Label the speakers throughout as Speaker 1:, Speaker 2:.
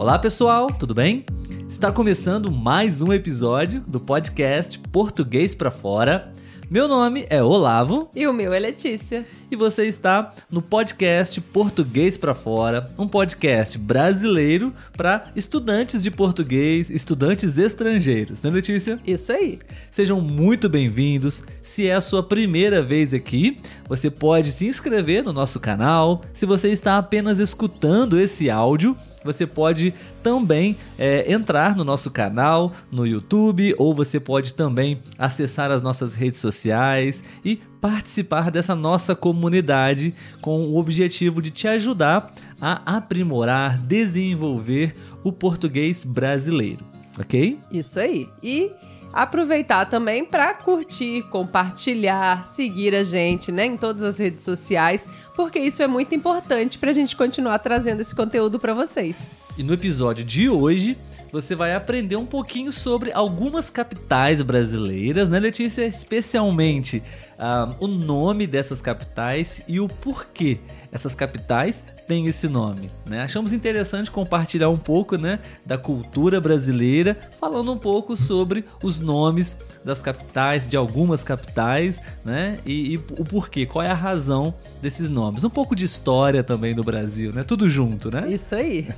Speaker 1: Olá pessoal, tudo bem? Está começando mais um episódio do podcast Português para Fora. Meu nome é Olavo.
Speaker 2: E o meu é Letícia.
Speaker 1: E você está no podcast Português para Fora, um podcast brasileiro para estudantes de português, estudantes estrangeiros, né, Letícia?
Speaker 2: Isso aí.
Speaker 1: Sejam muito bem-vindos. Se é a sua primeira vez aqui, você pode se inscrever no nosso canal. Se você está apenas escutando esse áudio, você pode também é, entrar no nosso canal no YouTube ou você pode também acessar as nossas redes sociais e participar dessa nossa comunidade com o objetivo de te ajudar a aprimorar, desenvolver o português brasileiro, ok?
Speaker 2: Isso aí. E aproveitar também para curtir, compartilhar, seguir a gente, né, em todas as redes sociais, porque isso é muito importante para a gente continuar trazendo esse conteúdo para vocês.
Speaker 1: E no episódio de hoje, você vai aprender um pouquinho sobre algumas capitais brasileiras, né, Letícia? Especialmente uh, o nome dessas capitais e o porquê essas capitais têm esse nome. Né? Achamos interessante compartilhar um pouco né, da cultura brasileira, falando um pouco sobre os nomes das capitais, de algumas capitais, né? E, e, o porquê, qual é a razão desses nomes. Um pouco de história também do Brasil, né? Tudo junto, né?
Speaker 2: Isso aí.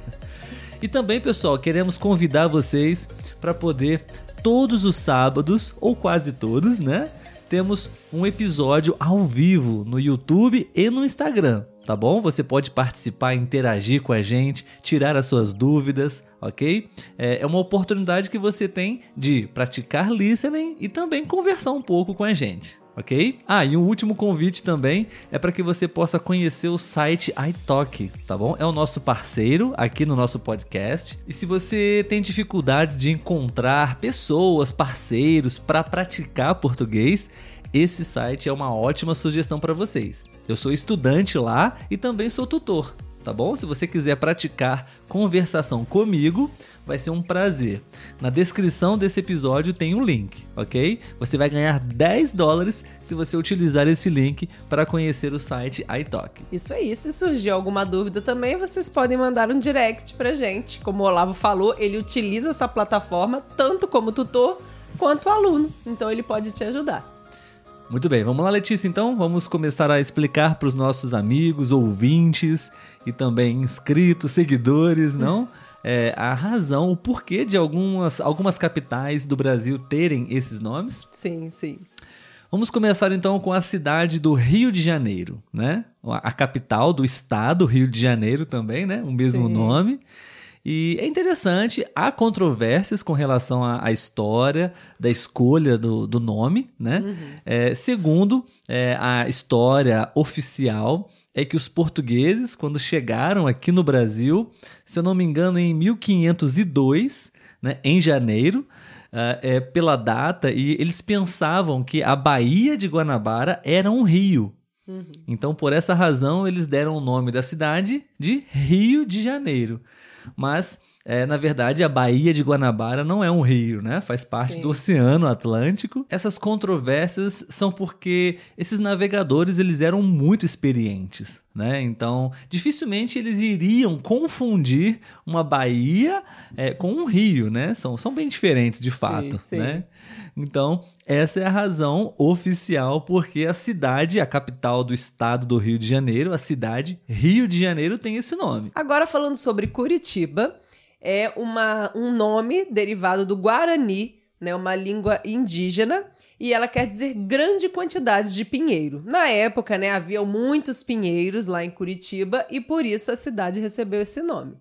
Speaker 1: E também, pessoal, queremos convidar vocês para poder todos os sábados, ou quase todos, né? Temos um episódio ao vivo no YouTube e no Instagram tá bom? Você pode participar, interagir com a gente, tirar as suas dúvidas, ok? É, é uma oportunidade que você tem de praticar listening e também conversar um pouco com a gente. Ok? Ah, e um último convite também é para que você possa conhecer o site iTalk, tá bom? É o nosso parceiro aqui no nosso podcast. E se você tem dificuldades de encontrar pessoas, parceiros para praticar português, esse site é uma ótima sugestão para vocês. Eu sou estudante lá e também sou tutor, tá bom? Se você quiser praticar conversação comigo, vai ser um prazer. Na descrição desse episódio tem um link, ok? Você vai ganhar 10 dólares se você utilizar esse link para conhecer o site iTalk.
Speaker 2: Isso aí, se surgir alguma dúvida também, vocês podem mandar um direct pra gente. Como o Olavo falou, ele utiliza essa plataforma tanto como tutor quanto aluno, então ele pode te ajudar.
Speaker 1: Muito bem, vamos lá, Letícia, então. Vamos começar a explicar para os nossos amigos, ouvintes e também inscritos, seguidores, não? É, a razão, o porquê de algumas, algumas capitais do Brasil terem esses nomes.
Speaker 2: Sim, sim.
Speaker 1: Vamos começar então com a cidade do Rio de Janeiro, né? A capital do estado, Rio de Janeiro também, né? O mesmo sim. nome. E é interessante, há controvérsias com relação à, à história da escolha do, do nome, né? Uhum. É, segundo é, a história oficial, é que os portugueses, quando chegaram aqui no Brasil, se eu não me engano, em 1502, né, em janeiro, Uh, é, pela data e eles pensavam que a Baía de Guanabara era um rio. Uhum. Então, por essa razão, eles deram o nome da cidade de Rio de Janeiro. Mas, é, na verdade, a Baía de Guanabara não é um rio, né? Faz parte Sim. do Oceano Atlântico. Essas controvérsias são porque esses navegadores eles eram muito experientes, né? Então, dificilmente eles iriam confundir uma baía é, com um rio, né? São, são bem diferentes de fato, sim, sim. né? Então, essa é a razão oficial porque a cidade, a capital do estado do Rio de Janeiro, a cidade Rio de Janeiro tem esse nome.
Speaker 2: Agora falando sobre Curitiba, é uma, um nome derivado do Guarani, né, uma língua indígena, e ela quer dizer grande quantidade de pinheiro. Na época, né, havia muitos pinheiros lá em Curitiba e por isso a cidade recebeu esse nome.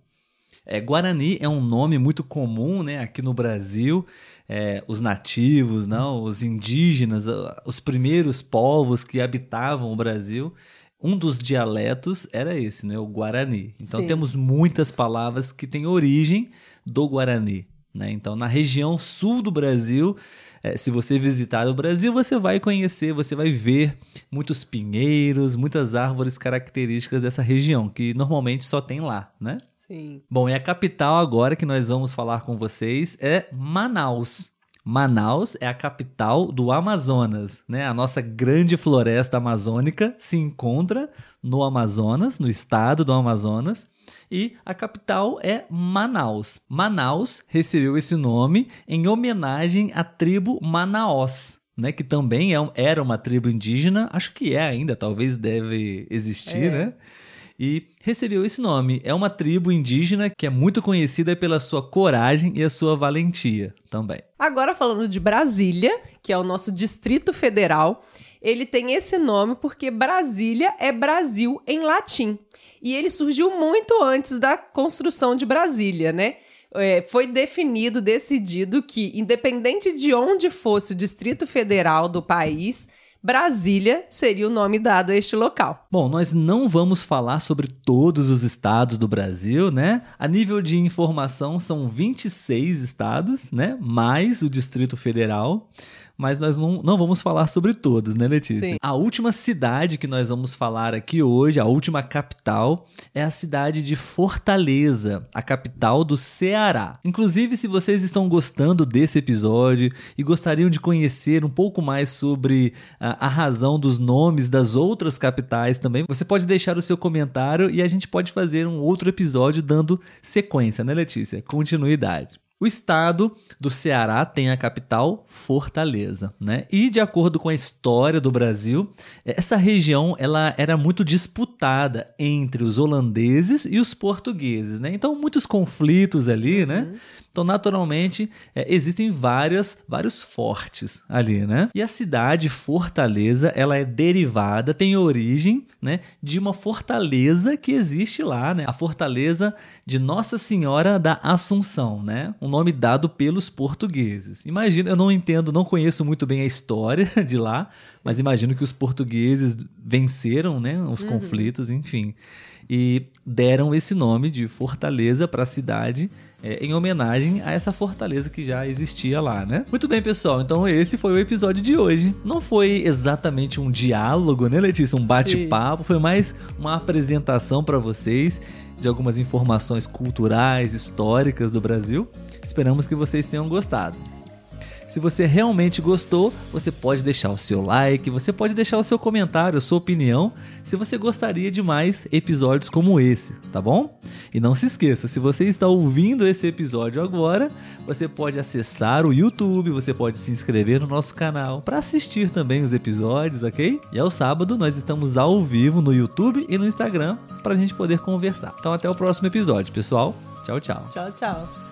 Speaker 1: É, Guarani é um nome muito comum né, aqui no Brasil é, os nativos, não, os indígenas, os primeiros povos que habitavam o Brasil, um dos dialetos era esse, né, o Guarani. Então Sim. temos muitas palavras que têm origem do Guarani. Né? Então, na região sul do Brasil, é, se você visitar o Brasil, você vai conhecer, você vai ver muitos pinheiros, muitas árvores características dessa região, que normalmente só tem lá, né?
Speaker 2: Sim.
Speaker 1: Bom, e a capital agora que nós vamos falar com vocês é Manaus. Manaus é a capital do Amazonas, né? A nossa grande floresta amazônica se encontra no Amazonas, no estado do Amazonas. E a capital é Manaus. Manaus recebeu esse nome em homenagem à tribo Manaós. Né, que também é, era uma tribo indígena, acho que é ainda, talvez deve existir, é. né? E recebeu esse nome. É uma tribo indígena que é muito conhecida pela sua coragem e a sua valentia também.
Speaker 2: Agora falando de Brasília, que é o nosso Distrito Federal, ele tem esse nome porque Brasília é Brasil em latim. E ele surgiu muito antes da construção de Brasília, né? É, foi definido, decidido que, independente de onde fosse o Distrito Federal do país, Brasília seria o nome dado a este local.
Speaker 1: Bom, nós não vamos falar sobre todos os estados do Brasil, né? A nível de informação são 26 estados, né? Mais o Distrito Federal mas nós não, não vamos falar sobre todos, né, Letícia? Sim. A última cidade que nós vamos falar aqui hoje, a última capital, é a cidade de Fortaleza, a capital do Ceará. Inclusive, se vocês estão gostando desse episódio e gostariam de conhecer um pouco mais sobre a, a razão dos nomes das outras capitais também, você pode deixar o seu comentário e a gente pode fazer um outro episódio dando sequência, né, Letícia? Continuidade. O estado do Ceará tem a capital Fortaleza, né? E de acordo com a história do Brasil, essa região ela era muito disputada entre os holandeses e os portugueses, né? Então muitos conflitos ali, né? uhum. né? Então, naturalmente, é, existem várias, vários fortes ali, né? E a cidade Fortaleza, ela é derivada, tem origem, né, de uma fortaleza que existe lá, né? A fortaleza de Nossa Senhora da Assunção, né? Um nome dado pelos portugueses. Imagina, eu não entendo, não conheço muito bem a história de lá, mas imagino que os portugueses venceram, né, os uhum. conflitos, enfim, e deram esse nome de Fortaleza para a cidade é, em homenagem a essa fortaleza que já existia lá, né? Muito bem, pessoal. Então esse foi o episódio de hoje. Não foi exatamente um diálogo, né, Letícia? Um bate-papo. Foi mais uma apresentação para vocês de algumas informações culturais, históricas do Brasil. Esperamos que vocês tenham gostado. Se você realmente gostou, você pode deixar o seu like, você pode deixar o seu comentário, a sua opinião, se você gostaria de mais episódios como esse, tá bom? E não se esqueça, se você está ouvindo esse episódio agora, você pode acessar o YouTube, você pode se inscrever no nosso canal para assistir também os episódios, ok? E ao sábado nós estamos ao vivo no YouTube e no Instagram para a gente poder conversar. Então até o próximo episódio, pessoal. Tchau, tchau.
Speaker 2: Tchau, tchau.